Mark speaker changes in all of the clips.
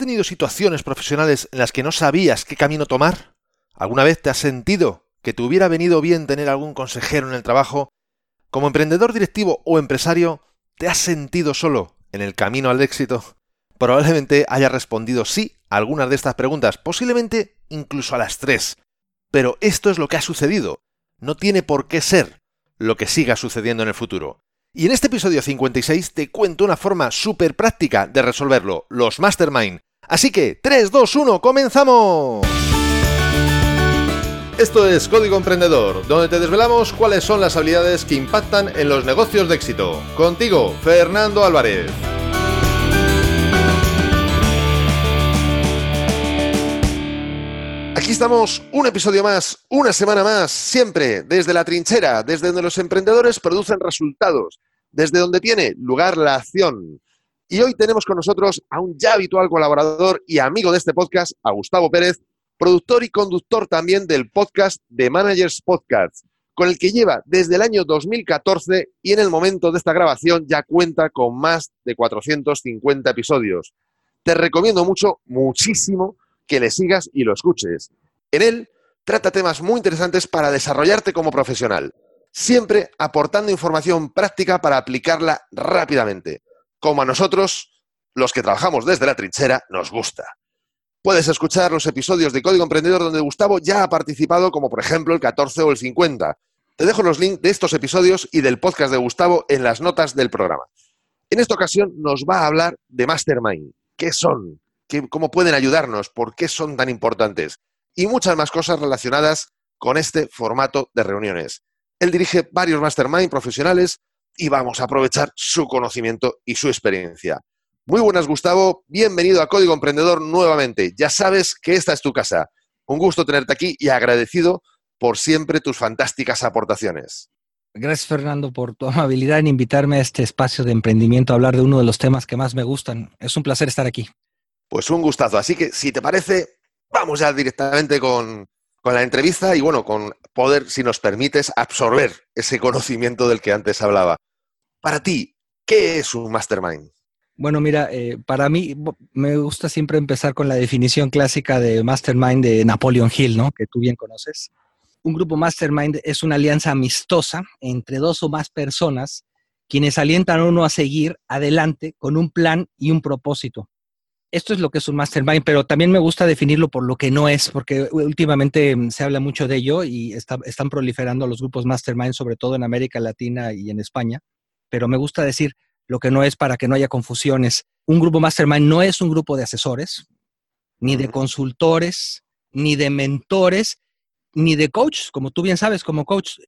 Speaker 1: tenido situaciones profesionales en las que no sabías qué camino tomar? ¿Alguna vez te has sentido que te hubiera venido bien tener algún consejero en el trabajo? Como emprendedor directivo o empresario, ¿te has sentido solo en el camino al éxito? Probablemente haya respondido sí a algunas de estas preguntas, posiblemente incluso a las tres. Pero esto es lo que ha sucedido. No tiene por qué ser lo que siga sucediendo en el futuro. Y en este episodio 56 te cuento una forma súper práctica de resolverlo, los mastermind. Así que, 3, 2, 1, comenzamos. Esto es Código Emprendedor, donde te desvelamos cuáles son las habilidades que impactan en los negocios de éxito. Contigo, Fernando Álvarez. Aquí estamos, un episodio más, una semana más, siempre desde la trinchera, desde donde los emprendedores producen resultados, desde donde tiene lugar la acción. Y hoy tenemos con nosotros a un ya habitual colaborador y amigo de este podcast, a Gustavo Pérez, productor y conductor también del podcast de Managers Podcast, con el que lleva desde el año 2014 y en el momento de esta grabación ya cuenta con más de 450 episodios. Te recomiendo mucho, muchísimo, que le sigas y lo escuches. En él trata temas muy interesantes para desarrollarte como profesional, siempre aportando información práctica para aplicarla rápidamente, como a nosotros, los que trabajamos desde la trinchera, nos gusta. Puedes escuchar los episodios de Código Emprendedor donde Gustavo ya ha participado, como por ejemplo el 14 o el 50. Te dejo los links de estos episodios y del podcast de Gustavo en las notas del programa. En esta ocasión nos va a hablar de Mastermind. ¿Qué son? cómo pueden ayudarnos, por qué son tan importantes y muchas más cosas relacionadas con este formato de reuniones. Él dirige varios mastermind profesionales y vamos a aprovechar su conocimiento y su experiencia. Muy buenas, Gustavo. Bienvenido a Código Emprendedor nuevamente. Ya sabes que esta es tu casa. Un gusto tenerte aquí y agradecido por siempre tus fantásticas aportaciones.
Speaker 2: Gracias, Fernando, por tu amabilidad en invitarme a este espacio de emprendimiento a hablar de uno de los temas que más me gustan. Es un placer estar aquí.
Speaker 1: Pues un gustazo. Así que, si te parece, vamos ya directamente con, la entrevista y, bueno, con poder, si nos permites, absorber ese conocimiento del que antes hablaba. Para ti, ¿qué es un mastermind?
Speaker 2: Bueno, mira, eh, para mí me gusta siempre empezar con la definición clásica de mastermind de Napoleon Hill, ¿no? Que tú bien conoces. Un grupo mastermind es una alianza amistosa entre dos o más personas quienes alientan a uno a seguir adelante con un plan y un propósito esto es lo que es un mastermind, pero también me gusta definirlo por lo que no es, porque últimamente mm, se habla mucho de ello y están proliferando los grupos mastermind, sobre todo en América Latina y en España, pero me gusta decir lo que no es para que no haya confusiones. Un grupo mastermind no es un grupo de asesores, ni de consultores, ni de mentores, ni de coaches, como tú bien sabes, como coach.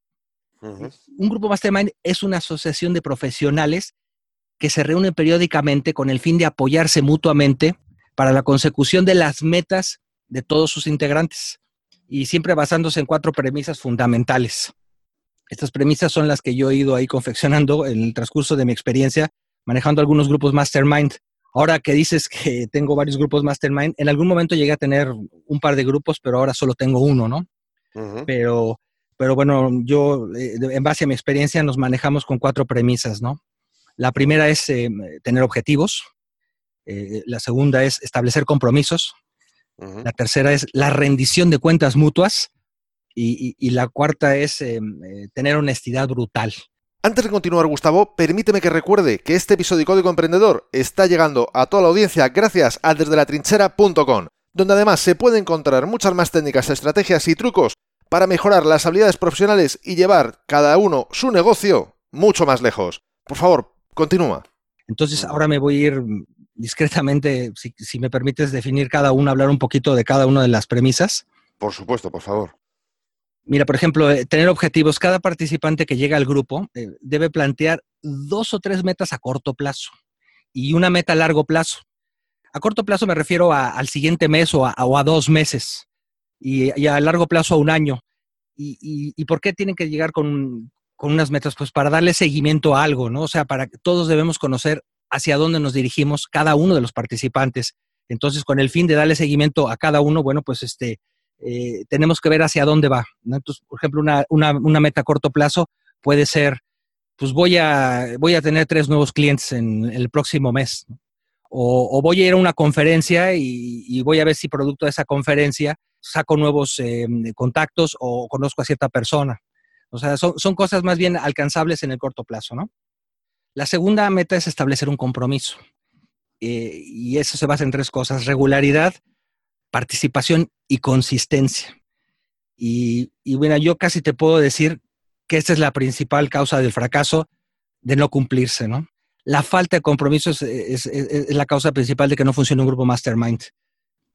Speaker 2: Un grupo mastermind es una asociación de profesionales que se reúnen periódicamente con el fin de apoyarse mutuamente para la consecución de las metas de todos sus integrantes y siempre basándose en cuatro premisas fundamentales. Estas premisas son las que yo he ido ahí confeccionando en el transcurso de mi experiencia manejando algunos grupos mastermind. Ahora que dices que tengo varios grupos mastermind, en algún momento llegué a tener un par de grupos, pero ahora solo tengo uno, ¿no? Pero pero bueno, yo eh, en base a mi experiencia nos manejamos con cuatro premisas, ¿no? La primera es eh, tener objetivos, eh, la segunda es establecer compromisos, la tercera es la rendición de cuentas mutuas y, la cuarta es eh, tener honestidad brutal.
Speaker 1: Antes de continuar, Gustavo, permíteme que recuerde que este episodio de Código Emprendedor está llegando a toda la audiencia gracias a desdelatrinchera.com, donde además se puede encontrar muchas más técnicas, estrategias y trucos para mejorar las habilidades profesionales y llevar cada uno su negocio mucho más lejos. Por favor, Continúa.
Speaker 2: Entonces, ahora me voy a ir discretamente, si, me permites definir cada uno, hablar un poquito de cada una de las premisas.
Speaker 1: Por supuesto, por favor.
Speaker 2: Mira, por ejemplo, eh, tener objetivos. Cada participante que llega al grupo eh, debe plantear dos o tres metas a corto plazo y una meta a largo plazo. A corto plazo me refiero al siguiente mes o a, dos meses y, a largo plazo a un año. y, por qué tienen que llegar con, con unas metas, pues para darle seguimiento a algo, ¿no? O sea, para que todos debemos conocer hacia dónde nos dirigimos cada uno de los participantes. Entonces, con el fin de darle seguimiento a cada uno, bueno, pues este, eh, tenemos que ver hacia dónde va. Entonces, por ejemplo, una, una, meta a corto plazo puede ser, pues voy a, voy a tener tres nuevos clientes en el próximo mes. o, voy a ir a una conferencia y, voy a ver si producto de esa conferencia saco nuevos eh, contactos o conozco a cierta persona. O sea, son, cosas más bien alcanzables en el corto plazo, ¿no? La segunda meta es establecer un compromiso. Eh, y eso se basa en tres cosas, regularidad, participación y consistencia. Y, y, bueno, yo casi te puedo decir que esta es la principal causa del fracaso de no cumplirse, ¿no? La falta de compromiso es, la causa principal de que no funcione un grupo mastermind.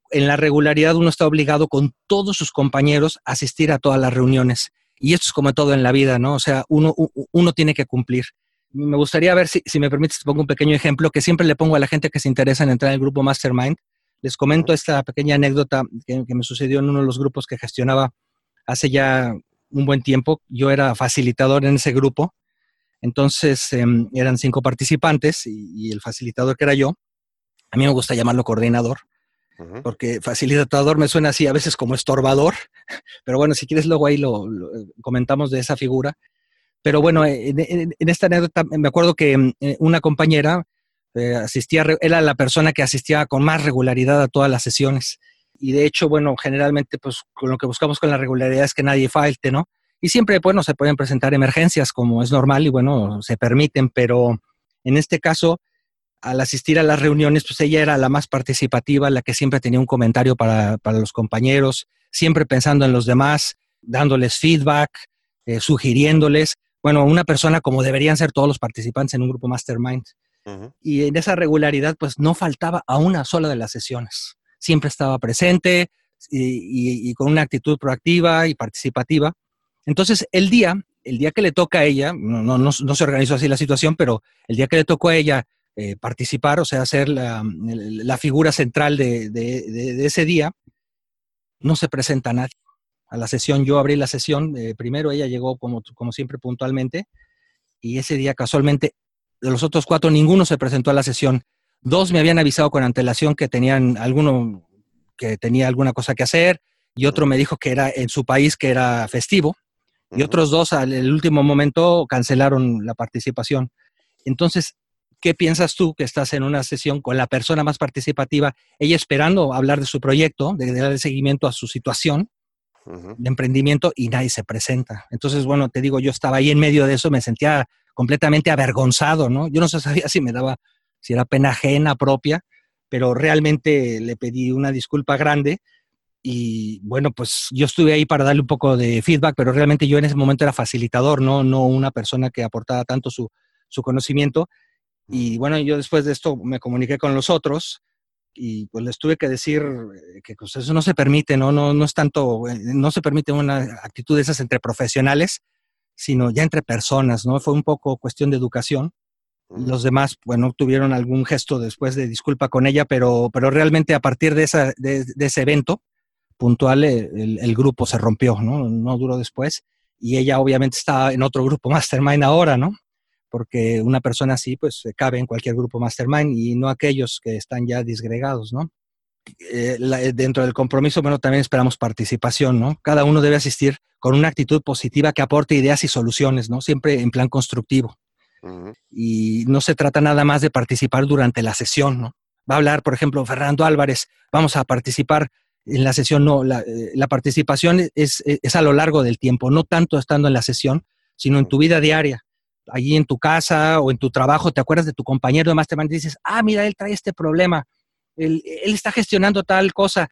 Speaker 2: En la regularidad uno está obligado con todos sus compañeros a asistir a todas las reuniones. Y esto es como todo en la vida, ¿no? O sea, uno, uno tiene que cumplir. Me gustaría ver si, si me permites, pongo un pequeño ejemplo que siempre le pongo a la gente que se interesa en entrar en el grupo Mastermind. Les comento esta pequeña anécdota que, me sucedió en uno de los grupos que gestionaba hace ya un buen tiempo. Yo era facilitador en ese grupo entonces em, eran cinco participantes y, el facilitador que era yo, a mí me gusta llamarlo coordinador, porque facilitador me suena así a veces como estorbador, pero bueno, si quieres luego ahí lo, comentamos de esa figura. Pero bueno, en, esta anécdota me acuerdo que em, eh, una compañera eh, asistía, era la persona que asistía con más regularidad a todas las sesiones. Y de hecho, bueno, generalmente pues con lo que buscamos con la regularidad es que nadie falte, ¿no? Y siempre, bueno, se pueden presentar emergencias como es normal y bueno, se permiten, pero en este caso, al asistir a las reuniones, pues ella era la más participativa, la que siempre tenía un comentario para, los compañeros, siempre pensando en los demás, dándoles feedback, eh, sugiriéndoles, bueno, una persona como deberían ser todos los participantes en un grupo mastermind. Y en esa regularidad, pues no faltaba a una sola de las sesiones. Siempre estaba presente y con una actitud proactiva y participativa. Entonces, el día, el día que le toca a ella, no, no, se organizó así la situación, pero el día que le tocó a ella eh, participar, o sea, ser la, figura central de, ese día, no se presenta nadie. A la sesión, yo abrí la sesión, eh, primero ella llegó como, como siempre puntualmente, y ese día casualmente, de los otros cuatro, ninguno se presentó a la sesión. Dos me habían avisado con antelación que tenían alguno que tenía alguna cosa que hacer, y otro me dijo que era en su país que era festivo y otros dos al último momento cancelaron la participación. Entonces, ¿qué piensas tú que estás en una sesión con la persona más participativa, ella esperando hablar de su proyecto, de darle seguimiento a su situación de emprendimiento y nadie se presenta? Entonces, bueno, te digo, yo estaba ahí en medio de eso, me sentía completamente avergonzado, ¿no? Yo no sabía si me daba, si era pena ajena propia, pero realmente le pedí una disculpa grande y bueno, pues yo estuve ahí para darle un poco de feedback, pero realmente yo en ese momento era facilitador, no, no una persona que aportaba tanto su, su conocimiento. Y bueno, yo después de esto me comuniqué con los otros y pues les tuve que decir eh, que pues, eso no se permite, ¿no? No, no es tanto, eh, no se permite una actitud de esas entre profesionales, sino ya entre personas, ¿no? Fue un poco cuestión de educación. Los demás, bueno, tuvieron algún gesto después de disculpa con ella, pero, pero realmente a partir de, esa, de ese evento, puntual eh, el, grupo se rompió, ¿no? No duró después. Y ella obviamente está en otro grupo mastermind ahora, ¿no? Porque una persona así, pues, cabe en cualquier grupo mastermind y no aquellos que están ya disgregados, ¿no? Eh, eh, dentro del compromiso, bueno, también esperamos participación, ¿no? Cada uno debe asistir con una actitud positiva que aporte ideas y soluciones, ¿no? Siempre en plan constructivo. Y no se trata nada más de participar durante la sesión, ¿no? Va a hablar, por ejemplo, Fernando Álvarez, vamos a participar en la sesión no, la, eh, participación es, es, a lo largo del tiempo, no tanto estando en la sesión, sino en tu vida diaria. Allí en tu casa o en tu trabajo, te acuerdas de tu compañero de Mastermind y dices, ah, mira, él trae este problema, él, él está gestionando tal cosa,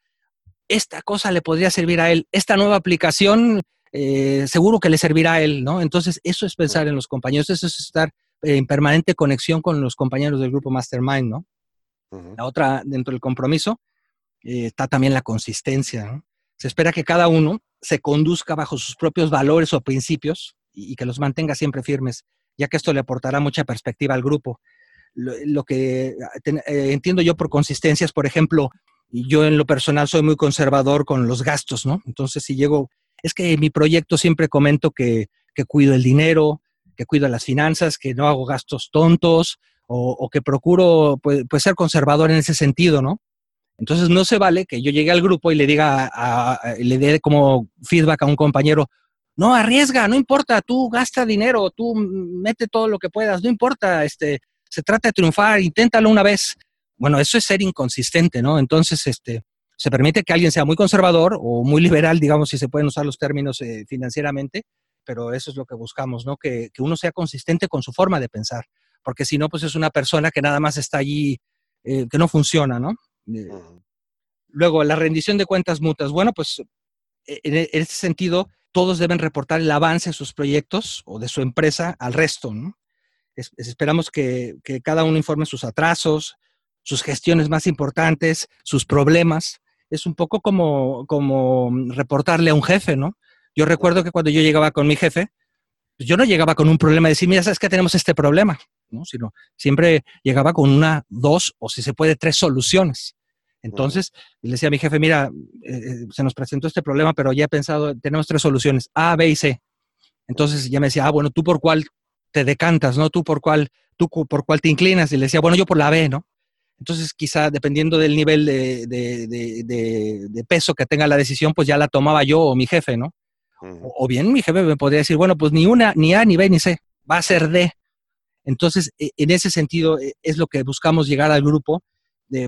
Speaker 2: esta cosa le podría servir a él, esta nueva aplicación eh, seguro que le servirá a él, ¿no? Entonces, eso es pensar en los compañeros, eso es estar en permanente conexión con los compañeros del grupo Mastermind, ¿no? La otra, dentro del compromiso, eh, está también la consistencia. Se espera que cada uno se conduzca bajo sus propios valores o principios y, que los mantenga siempre firmes, ya que esto le aportará mucha perspectiva al grupo. Lo, que eh, entiendo yo por consistencias, por ejemplo, yo en lo personal soy muy conservador con los gastos, ¿no? Entonces, si llego, es que en mi proyecto siempre comento que, cuido el dinero, que cuido las finanzas, que no hago gastos tontos o, que procuro pues, pues, ser conservador en ese sentido, ¿no? Entonces no se vale que yo llegue al grupo y le diga, le dé como feedback a un compañero, no arriesga, no importa, tú gasta dinero, tú mete todo lo que puedas, no importa, este, se trata de triunfar, inténtalo una vez. bueno, eso es ser inconsistente, ¿no? Entonces, este, se permite que alguien sea muy conservador o muy liberal, digamos, si se pueden usar los términos eh, financieramente, pero eso es lo que buscamos, ¿no? Que, uno sea consistente con su forma de pensar, porque si no, pues es una persona que nada más está allí, eh, que no funciona, ¿no? Eh, luego, la rendición de cuentas mutas. Bueno, pues e, en, ese sentido, todos deben reportar el avance de sus proyectos o de su empresa al resto, ¿no? esperamos que, cada uno informe sus atrasos, sus gestiones más importantes, sus problemas. Es un poco como, como reportarle a un jefe, ¿no? Yo recuerdo que cuando yo llegaba con mi jefe, pues yo no llegaba con un problema de decir, mira, sabes que tenemos este problema, ¿no? Sino siempre llegaba con una, dos o si se puede, tres soluciones. Entonces, le decía a mi jefe, mira, eh, eh, se nos presentó este problema, pero ya he pensado, tenemos tres soluciones, A, B y C. Entonces ya me decía, ah, bueno, ¿tú por cuál te decantas, no? ¿Tú por cuál, tú por cuál te inclinas? Y le decía, bueno, yo por la B, ¿no? Entonces, quizá dependiendo del nivel de, de, peso que tenga la decisión, pues ya la tomaba yo o mi jefe, ¿no? O, bien mi jefe me podría decir, bueno, pues ni una, ni A, ni B, ni C, va a ser D. Entonces, e, en ese sentido, e, es lo que buscamos llegar al grupo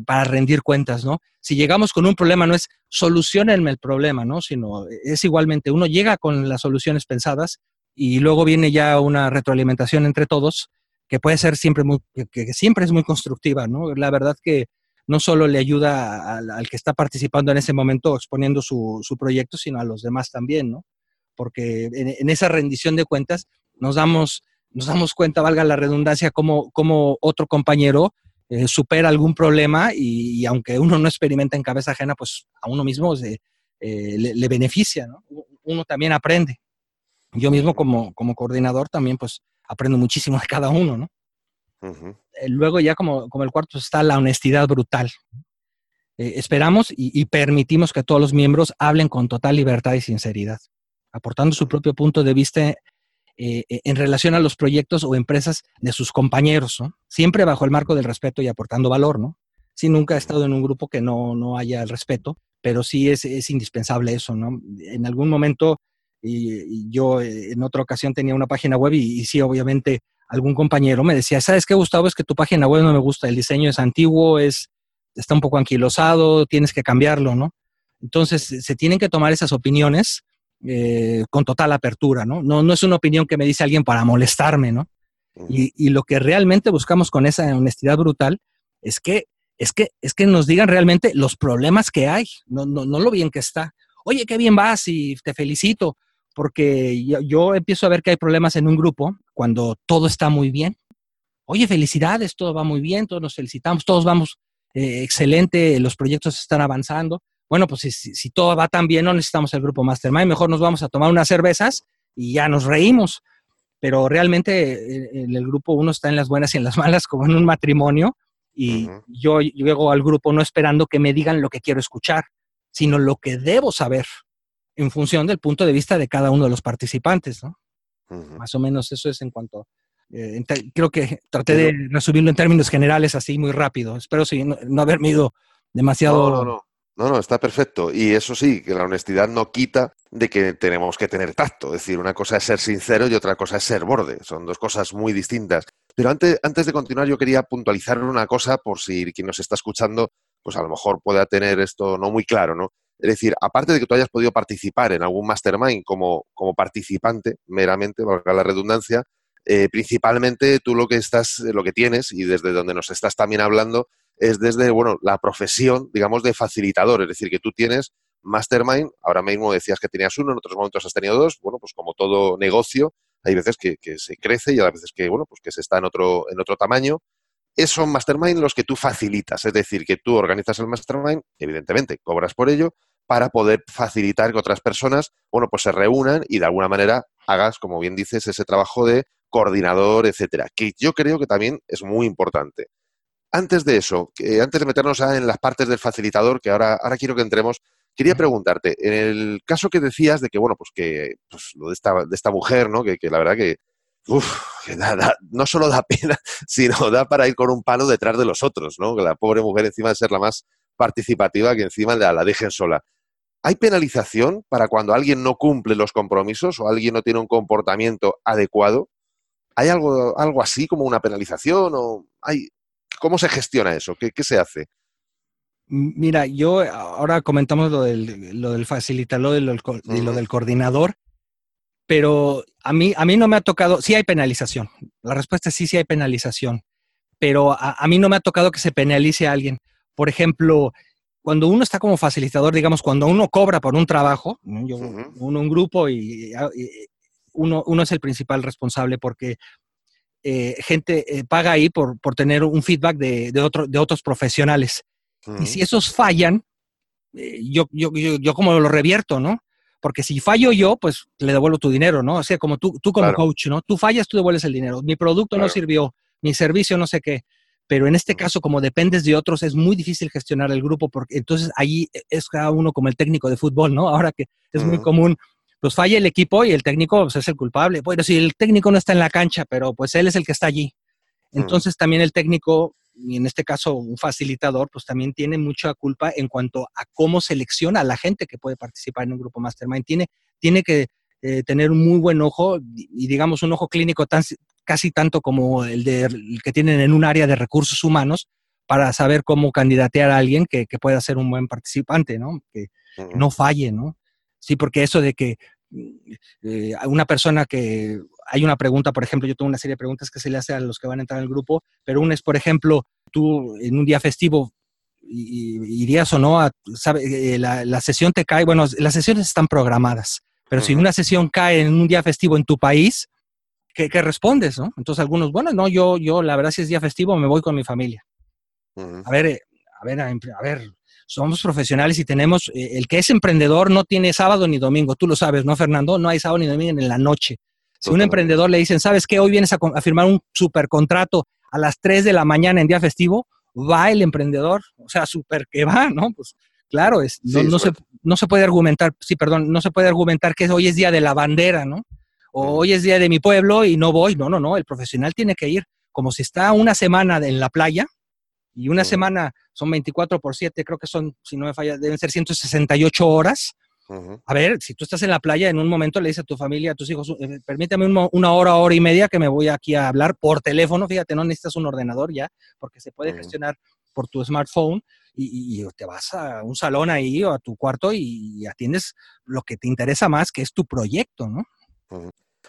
Speaker 2: para rendir cuentas, ¿no? Si llegamos con un problema, no es solucionenme el problema, ¿no? Sino es igualmente, uno llega con las soluciones pensadas y luego viene ya una retroalimentación entre todos que puede ser siempre muy, que, siempre es muy constructiva, ¿no? La verdad que no solo le ayuda al, que está participando en ese momento exponiendo su, su, proyecto, sino a los demás también, ¿no? Porque en, esa rendición de cuentas nos damos, nos damos cuenta, valga la redundancia, cómo, cómo otro compañero eh, supera algún problema y, aunque uno no experimenta en cabeza ajena, pues a uno mismo eh, le, le, beneficia, ¿no? Uno también aprende. Yo mismo como, como coordinador también, pues, aprendo muchísimo de cada uno, ¿no? Eh, luego ya como, como el cuarto está la honestidad brutal. Eh, esperamos y, permitimos que todos los miembros hablen con total libertad y sinceridad, aportando su propio punto de vista eh, en relación a los proyectos o empresas de sus compañeros. Siempre bajo el marco del respeto y aportando valor, ¿no? Sí, nunca he estado en un grupo que no, no haya el respeto, pero sí es, es indispensable eso, ¿no? En algún momento y, yo eh, en otra ocasión tenía una página web y, sí, obviamente algún compañero me decía, ¿sabes qué, Gustavo? Es que tu página web no me gusta, el diseño es antiguo, es, está un poco anquilosado, tienes que cambiarlo, ¿no? Entonces, se tienen que tomar esas opiniones eh, con total apertura, ¿no? ¿no? No es una opinión que me dice alguien para molestarme, ¿no? Y, y, lo que realmente buscamos con esa honestidad brutal es que, es que, es que nos digan realmente los problemas que hay, no, no, no lo bien que está. Oye, qué bien vas y te felicito porque yo, empiezo a ver que hay problemas en un grupo cuando todo está muy bien. Oye, felicidades, todo va muy bien, todos nos felicitamos, todos vamos eh, excelente, los proyectos están avanzando. Bueno, pues si, todo va tan bien, no necesitamos el grupo Mastermind, mejor nos vamos a tomar unas cervezas y ya nos reímos. Pero realmente eh, en el grupo uno está en las buenas y en las malas, como en un matrimonio, y yo llego al grupo no esperando que me digan lo que quiero escuchar, sino lo que debo saber en función del punto de vista de cada uno de los participantes, ¿no? Más o menos eso es en cuanto... Eh, creo que traté de resumirlo en términos generales así muy rápido. Espero no, haberme ido demasiado...
Speaker 1: No, no, no. No, está perfecto. Y eso sí, que la honestidad no quita de que tenemos que tener tacto. Es decir, una cosa es ser sincero y otra cosa es ser borde. Son dos cosas muy distintas. Pero antes, antes de continuar, yo quería puntualizar una cosa por si quien nos está escuchando, pues a lo mejor pueda tener esto no muy claro, ¿no? Es decir, aparte de que tú hayas podido participar en algún mastermind como, como participante, meramente, valga la redundancia, eh, principalmente tú lo que estás, lo que tienes, y desde donde nos estás también hablando, es desde, bueno, la profesión, digamos, de facilitador. Es decir, que tú tienes mastermind, ahora mismo decías que tenías uno, en otros momentos has tenido dos, bueno, pues como todo negocio, hay veces que, que se crece y hay veces que, bueno, pues que se está en otro, en otro tamaño esos mastermind los que tú facilitas, es decir, que tú organizas el mastermind, evidentemente cobras por ello, para poder facilitar que otras personas, bueno, pues se reúnan y de alguna manera hagas, como bien dices, ese trabajo de coordinador, etcétera, que yo creo que también es muy importante. Antes de eso, antes de meternos en las partes del facilitador, que ahora, ahora quiero que entremos, quería preguntarte, en el caso que decías de que, bueno, pues que pues lo de esta, de esta mujer, ¿no? Que, que la verdad que, uf, que no solo da pena, sino da para ir con un palo detrás de los otros, ¿no? Que la pobre mujer encima de ser la más participativa, que encima la, la dejen sola. ¿Hay penalización para cuando alguien no cumple los compromisos o alguien no tiene un comportamiento adecuado? ¿Hay algo, algo así como una penalización o hay ¿Cómo se gestiona eso? ¿Qué, se hace?
Speaker 2: Mira, yo ahora comentamos lo del, lo del facilitador y lo, del coordinador, pero a mí, a mí no me ha tocado, sí hay penalización. La respuesta es sí, sí hay penalización, pero a, mí no me ha tocado que se penalice a alguien. Por ejemplo, cuando uno está como facilitador, digamos, cuando uno cobra por un trabajo, yo, uno un grupo y, uno, uno, es el principal responsable porque eh, gente eh, paga ahí por, por, tener un feedback de, de, otro, de otros profesionales. Y si esos fallan, eh, yo, yo, yo, como lo revierto, ¿no? Porque si fallo yo, pues le devuelvo tu dinero, ¿no? O sea, como tú, tú como coach, ¿no? Tú fallas, tú devuelves el dinero. Mi producto no sirvió, mi servicio no sé qué. Pero en este caso, como dependes de otros, es muy difícil gestionar el grupo porque entonces ahí es cada uno como el técnico de fútbol, ¿no? Ahora que es muy común pues falla el equipo y el técnico pues, es el culpable. Bueno, si el técnico no está en la cancha, pero pues él es el que está allí. Mm. Entonces también el técnico, y en este caso un facilitador, pues también tiene mucha culpa en cuanto a cómo selecciona a la gente que puede participar en un grupo mastermind. Tiene, tiene que eh, tener un muy buen ojo y digamos un ojo clínico tan, casi tanto como el, de, que tienen en un área de recursos humanos para saber cómo candidatear a alguien que, que pueda ser un buen participante, ¿no? Que, que no falle, ¿no? Sí, porque eso de que eh, una persona que hay una pregunta, por ejemplo, yo tengo una serie de preguntas que se le hace a los que van a entrar al grupo, pero una es, por ejemplo, tú en un día festivo irías o no a, sabe, eh, la, sesión te cae, bueno, las sesiones están programadas, pero si una sesión cae en un día festivo en tu país, ¿qué, respondes, no? Entonces algunos, bueno, no, yo, yo, la verdad, si es día festivo, me voy con mi familia. A ver, eh, a ver, a ver, somos profesionales y tenemos, eh, el que es emprendedor no tiene sábado ni domingo, tú lo sabes, ¿no, Fernando? No hay sábado ni domingo en la noche. Si un emprendedor le dicen, ¿sabes qué? Hoy vienes a, firmar un supercontrato a las 3 de la mañana en día festivo, va el emprendedor, o sea, súper que va, ¿no? Pues claro, es, no, se, no se puede argumentar, sí, perdón, no se puede argumentar que hoy es día de la bandera, ¿no? O hoy es día de mi pueblo y no voy, no, no, no, el profesional tiene que ir como si está una semana en la playa, y una semana son 24 por 7, creo que son, si no me falla, deben ser 168 horas. A ver, si tú estás en la playa, en un momento le dices a tu familia, a tus hijos, eh, permítame una hora, hora y media que me voy aquí a hablar por teléfono. Fíjate, no necesitas un ordenador ya, porque se puede gestionar por tu smartphone y, te vas a un salón ahí o a tu cuarto y, atiendes lo que te interesa más, que es tu proyecto, ¿no?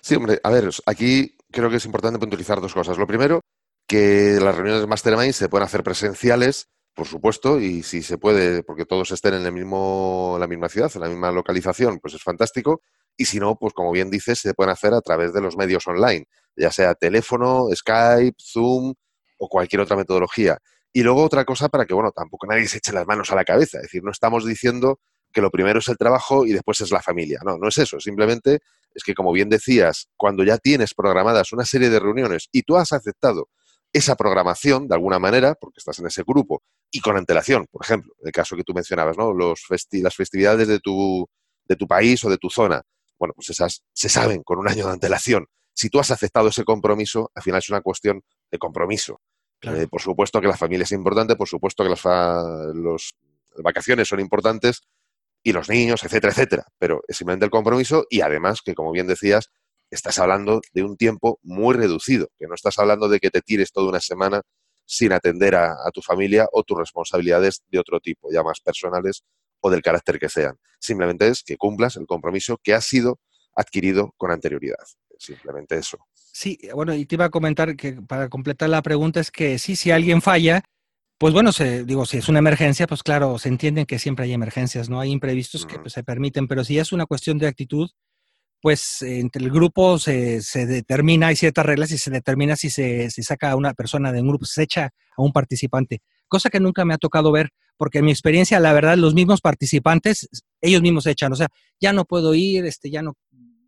Speaker 1: Sí, hombre, a ver, aquí creo que es importante puntualizar dos cosas. Lo primero, que las reuniones de Mastermind se pueden hacer presenciales, por supuesto, y si se puede, porque todos estén en el mismo, la misma ciudad, en la misma localización, pues es fantástico. Y si no, pues como bien dices, se pueden hacer a través de los medios online, ya sea teléfono, Skype, Zoom o cualquier otra metodología. Y luego otra cosa para que, bueno, tampoco nadie se eche las manos a la cabeza. Es decir, no estamos diciendo que lo primero es el trabajo y después es la familia. No, no es eso. Simplemente es que, como bien decías, cuando ya tienes programadas una serie de reuniones y tú has aceptado esa programación de alguna manera, porque estás en ese grupo, y con antelación, por ejemplo, el caso que tú mencionabas, ¿no? Los las festividades de tu, de tu país o de tu zona, bueno, pues esas se saben con un año de antelación. Si tú has aceptado ese compromiso, al final es una cuestión de compromiso. Eh, por supuesto que la familia es importante, por supuesto que las, los, vacaciones son importantes y los niños, etcétera, etcétera. Pero es simplemente el compromiso y además que, como bien decías, estás hablando de un tiempo muy reducido, que no estás hablando de que te tires toda una semana sin atender a, tu familia o tus responsabilidades de otro tipo, ya más personales o del carácter que sean. Simplemente es que cumplas el compromiso que ha sido adquirido con anterioridad. Simplemente eso.
Speaker 2: Sí, bueno, y te iba a comentar que para completar la pregunta es que sí, si alguien falla, pues bueno, se, digo, si es una emergencia, pues claro, se entiende que siempre hay emergencias, ¿no? Hay imprevistos que pues, se permiten, pero si es una cuestión de actitud, pues entre el grupo se, se, determina, hay ciertas reglas y se determina si se si saca a una persona de un grupo, se echa a un participante, cosa que nunca me ha tocado ver, porque en mi experiencia, la verdad, los mismos participantes, ellos mismos se echan, o sea, ya no puedo ir, este, ya no,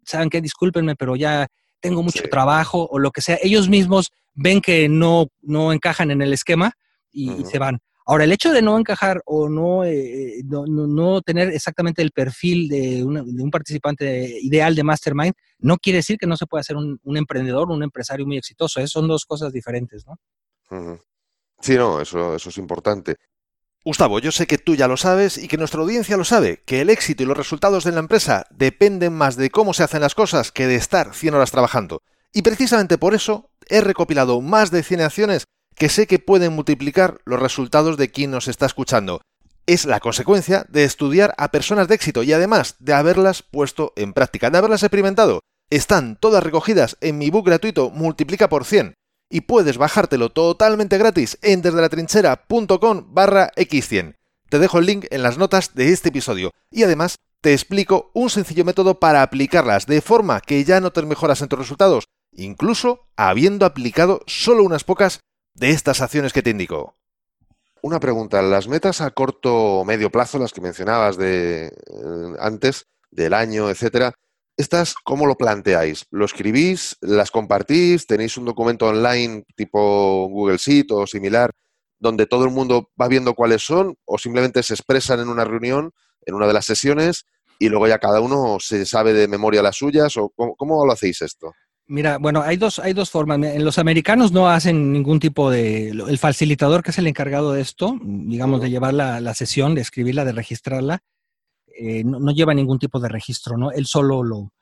Speaker 2: saben qué, discúlpenme, pero ya tengo mucho trabajo o lo que sea, ellos mismos ven que no, no encajan en el esquema y se van. Ahora, el hecho de no encajar o no, eh, no, tener exactamente el perfil de, un participante ideal de Mastermind no quiere decir que no se pueda ser un, emprendedor, un empresario muy exitoso. ¿eh? Son dos cosas diferentes, ¿no?
Speaker 1: Sí, no, eso, eso es importante.
Speaker 3: Gustavo, yo sé que tú ya lo sabes y que nuestra audiencia lo sabe, que el éxito y los resultados de la empresa dependen más de cómo se hacen las cosas que de estar 100 horas trabajando. Y precisamente por eso he recopilado más de 100 acciones que sé que pueden multiplicar los resultados de quien nos está escuchando. Es la consecuencia de estudiar a personas de éxito y además de haberlas puesto en práctica, de haberlas experimentado. Están todas recogidas en mi book gratuito Multiplica por 100 y puedes bajártelo totalmente gratis en desdelatrinchera.com barra x100. Te dejo el link en las notas de este episodio y además te explico un sencillo método para aplicarlas de forma que ya notes mejoras en tus resultados, incluso habiendo aplicado solo unas pocas de estas acciones que te indico.
Speaker 1: Una pregunta, las metas a corto o medio plazo, las que mencionabas de eh, antes, del año, etcétera, ¿Estas cómo lo planteáis? ¿Lo escribís? ¿Las compartís? ¿Tenéis un documento online tipo Google Sheet o similar donde todo el mundo va viendo cuáles son o simplemente se expresan en una reunión, en una de las sesiones y luego ya cada uno se sabe de memoria las suyas o cómo, lo hacéis esto?
Speaker 2: Mira, bueno, hay dos, hay dos formas. En los americanos no hacen ningún tipo de... El facilitador que es el encargado de esto, digamos, de llevar la, la sesión, de escribirla, de registrarla, eh, no, lleva ningún tipo de registro, ¿no? Él solo lo,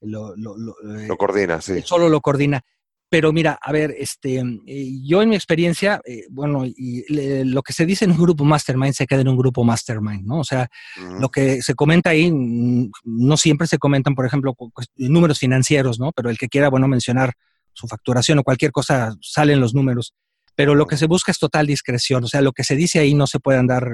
Speaker 1: lo, eh, coordina, sí.
Speaker 2: Él solo lo coordina. Pero mira, a ver, este, eh, yo en mi experiencia, bueno, y lo que se dice en un grupo mastermind se queda en un grupo mastermind, ¿no? O sea, lo que se comenta ahí, mm, no siempre se comentan, por ejemplo, números financieros, ¿no? Pero el que quiera, bueno, mencionar su facturación o cualquier cosa, salen los números. Pero lo que se busca es total discreción, o sea, lo que se dice ahí no se puede andar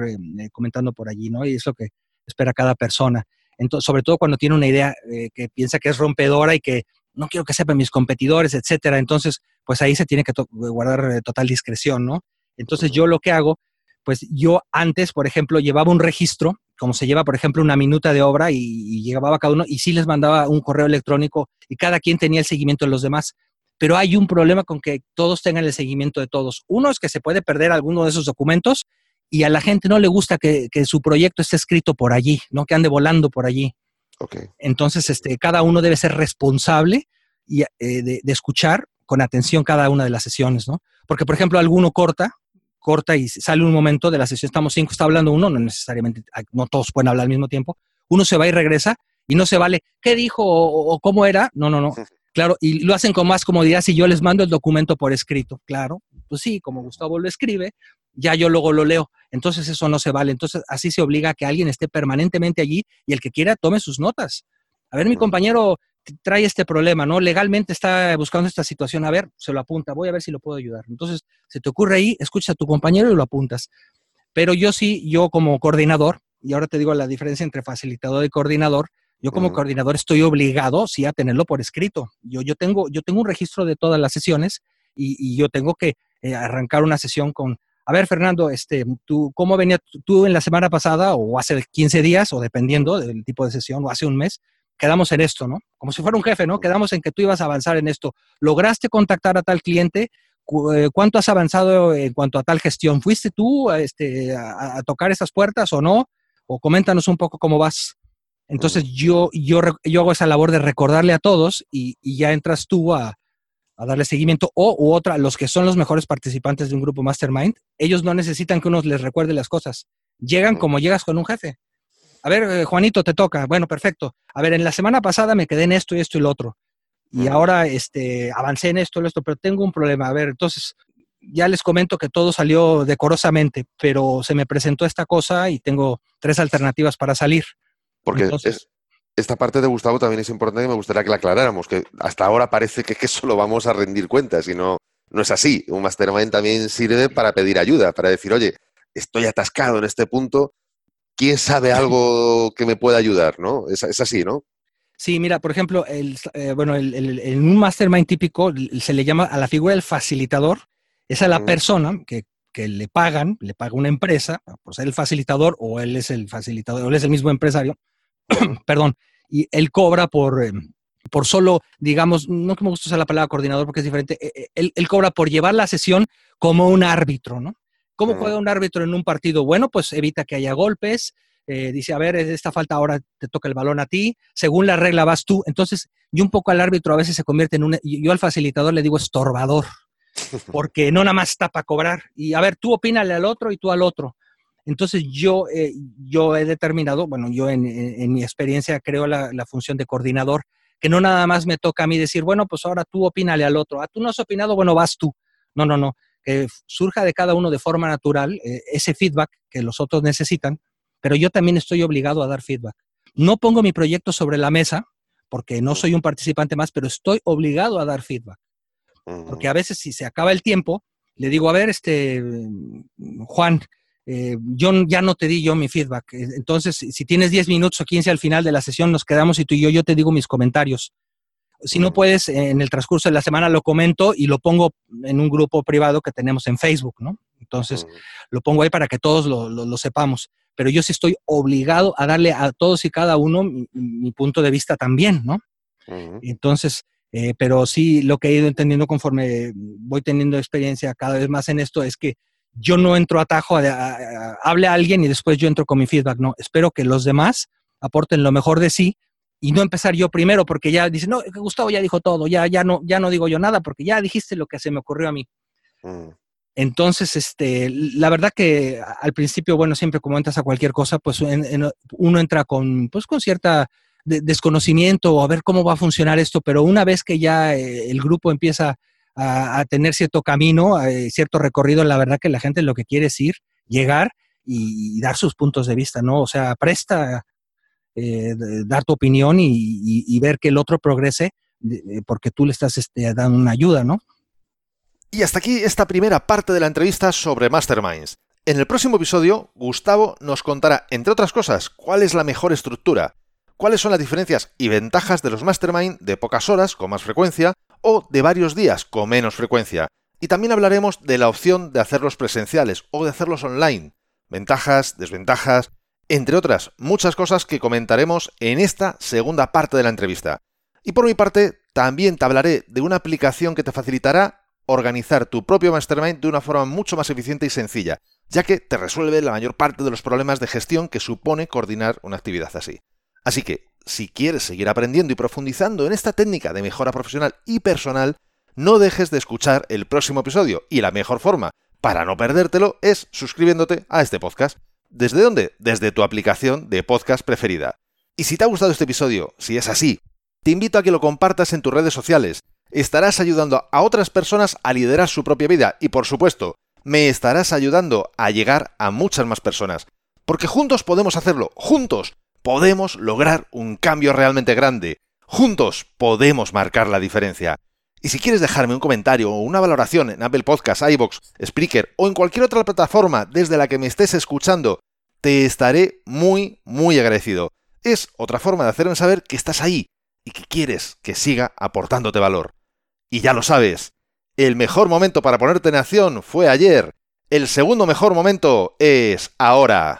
Speaker 2: comentando por allí, ¿no? Y es lo que espera cada persona. Entonces, sobre todo cuando tiene una idea eh, que piensa que es rompedora y que no quiero que sepan mis competidores, etcétera. Entonces, pues ahí se tiene que guardar eh, total discreción, ¿no? Entonces, yo lo que hago, pues yo antes, por ejemplo, llevaba un registro, como se lleva, por ejemplo, una minuta de obra y, y llevaba cada uno y sí les mandaba un correo electrónico y cada quien tenía el seguimiento de los demás. Pero hay un problema con que todos tengan el seguimiento de todos. Uno es que se puede perder alguno de esos documentos y a la gente no le gusta que, su proyecto esté escrito por allí, ¿no? Que ande volando por allí. Entonces, este, cada uno debe ser responsable y, eh, de, escuchar con atención cada una de las sesiones, ¿no? Porque, por ejemplo, alguno corta, corta y sale un momento de la sesión, estamos cinco, está hablando uno, no necesariamente, no todos pueden hablar al mismo tiempo, uno se va y regresa y no se vale, ¿qué dijo o, cómo era? No, no, no. Claro, y lo hacen con más comodidad si yo les mando el documento por escrito, claro. Pues sí, como Gustavo lo escribe, ya yo luego lo leo. Entonces eso no se vale. Entonces así se obliga a que alguien esté permanentemente allí y el que quiera tome sus notas. A ver, mi compañero trae este problema, ¿no? Legalmente está buscando esta situación. A ver, se lo apunta. Voy a ver si lo puedo ayudar. Entonces, se te ocurre ahí, escuchas a tu compañero y lo apuntas. Pero yo sí, yo como coordinador, y ahora te digo la diferencia entre facilitador y coordinador, yo como coordinador estoy obligado, sí, a tenerlo por escrito. Yo, yo, tengo, yo tengo un registro de todas las sesiones y, yo tengo que eh, arrancar una sesión con a ver, Fernando, este, tú, ¿cómo venía tú en la semana pasada o hace 15 días o dependiendo del tipo de sesión o hace un mes? Quedamos en esto, ¿no? Como si fuera un jefe, ¿no? Quedamos en que tú ibas a avanzar en esto. ¿Lograste contactar a tal cliente? Eh, ¿Cuánto has avanzado en cuanto a tal gestión? ¿Fuiste tú este, a, tocar esas puertas o no? O coméntanos un poco cómo vas. Entonces yo, yo, yo hago esa labor de recordarle a todos y ya entras tú a, a darle seguimiento, o u otra, los que son los mejores participantes de un grupo mastermind, ellos no necesitan que uno les recuerde las cosas. Llegan como llegas con un jefe. A ver, eh, Juanito, te toca. Bueno, perfecto. A ver, en la semana pasada me quedé en esto y esto y lo otro. Y ahora este, avancé en esto y esto, pero tengo un problema. A ver, entonces, ya les comento que todo salió decorosamente, pero se me presentó esta cosa y tengo tres alternativas para salir.
Speaker 1: Porque es, esta parte de Gustavo también es importante y me gustaría que la aclaráramos, que hasta ahora parece que, que solo vamos a rendir cuentas y no, no es así. Un mastermind también sirve para pedir ayuda, para decir, oye, estoy atascado en este punto, ¿quién sabe algo que me pueda ayudar? ¿no? Es, así, ¿no?
Speaker 2: Sí, mira, por ejemplo, el, eh, bueno, en un mastermind típico se le llama a la figura del facilitador, es a la persona que, que, le pagan, le paga una empresa por ser el facilitador o él es el facilitador, o él es el mismo empresario, perdón, y él cobra por, eh, por solo, digamos, no que me gusta usar la palabra coordinador porque es diferente, eh, eh, él, él, cobra por llevar la sesión como un árbitro, ¿no? ¿Cómo juega un árbitro en un partido? Bueno, pues evita que haya golpes, dice, a ver, esta falta ahora te toca el balón a ti, según la regla vas tú. Entonces, yo un poco al árbitro a veces se convierte en un, yo al facilitador le digo estorbador, porque no nada más está para cobrar. Y a ver, tú opínale al otro y tú al otro. Entonces yo, eh, yo he determinado, bueno, yo en, mi experiencia creo la, función de coordinador, que no nada más me toca a mí decir, bueno, pues ahora tú opínale al otro, ah, tú no has opinado, bueno, vas tú. No, no, no. que surja de cada uno de forma natural eh, ese feedback que los otros necesitan, pero yo también estoy obligado a dar feedback. No pongo mi proyecto sobre la mesa porque no soy un participante más, pero estoy obligado a dar feedback. Porque a veces si se acaba el tiempo, le digo, a ver, este, Juan, eh, yo ya no te di yo mi feedback. Eh, entonces, si tienes 10 minutos o 15 al final de la sesión, nos quedamos y tú y yo, yo te digo mis comentarios. Si no puedes, en el transcurso de la semana lo comento y lo pongo en un grupo privado que tenemos en Facebook, ¿no? Entonces, lo pongo ahí para que todos lo, sepamos. Pero yo sí estoy obligado a darle a todos y cada uno mi, punto de vista también, ¿no? Entonces, eh, pero sí, lo que he ido entendiendo conforme voy teniendo experiencia cada vez más en esto es que yo no entro a atajo, a, hable a alguien y después yo entro con mi feedback. No, espero que los demás aporten lo mejor de sí y no empezar yo primero porque ya dicen, no, Gustavo ya dijo todo, ya, ya, no, ya no digo yo nada porque ya dijiste lo que se me ocurrió a mí. Mm. Entonces, este, la verdad que al principio, bueno, siempre como entras a cualquier cosa, pues uno entra con, pues, con cierta desconocimiento o a ver cómo va a funcionar esto, pero una vez que ya eh, el grupo empieza a, tener cierto camino, eh, cierto recorrido, la verdad que la gente lo que quiere es ir, llegar y, dar sus puntos de vista, ¿no? O sea, presta eh, dar tu opinión y, ver que el otro progrese porque tú le estás este, dando una ayuda, ¿no?
Speaker 3: Y hasta aquí esta primera parte de la entrevista sobre Masterminds. En el próximo episodio, Gustavo nos contará, entre otras cosas, cuál es la mejor estructura, cuáles son las diferencias y ventajas de los Mastermind de pocas horas con más frecuencia o de varios días con menos frecuencia. Y también hablaremos de la opción de hacerlos presenciales o de hacerlos online. Ventajas, desventajas, entre otras muchas cosas que comentaremos en esta segunda parte de la entrevista. Y por mi parte, también te hablaré de una aplicación que te facilitará organizar tu propio mastermind de una forma mucho más eficiente y sencilla, ya que te resuelve la mayor parte de los problemas de gestión que supone coordinar una actividad así. Así que, si quieres seguir aprendiendo y profundizando en esta técnica de mejora profesional y personal, no dejes de escuchar el próximo episodio y la mejor forma para no perdértelo es suscribiéndote a este podcast. ¿Desde dónde? Desde tu aplicación de podcast preferida. Y si te ha gustado este episodio, si es así, te invito a que lo compartas en tus redes sociales. Estarás ayudando a otras personas a liderar su propia vida y, por supuesto, me estarás ayudando a llegar a muchas más personas. Porque juntos podemos hacerlo, juntos podemos lograr un cambio realmente grande. Juntos podemos marcar la diferencia. Y si quieres dejarme un comentario o una valoración en Apple Podcasts, iBox, Spreaker o en cualquier otra plataforma desde la que me estés escuchando, te estaré muy, muy agradecido. Es otra forma de hacerme saber que estás ahí y que quieres que siga aportándote valor. Y ya lo sabes, el mejor momento para ponerte en acción fue ayer. El segundo mejor momento es ahora.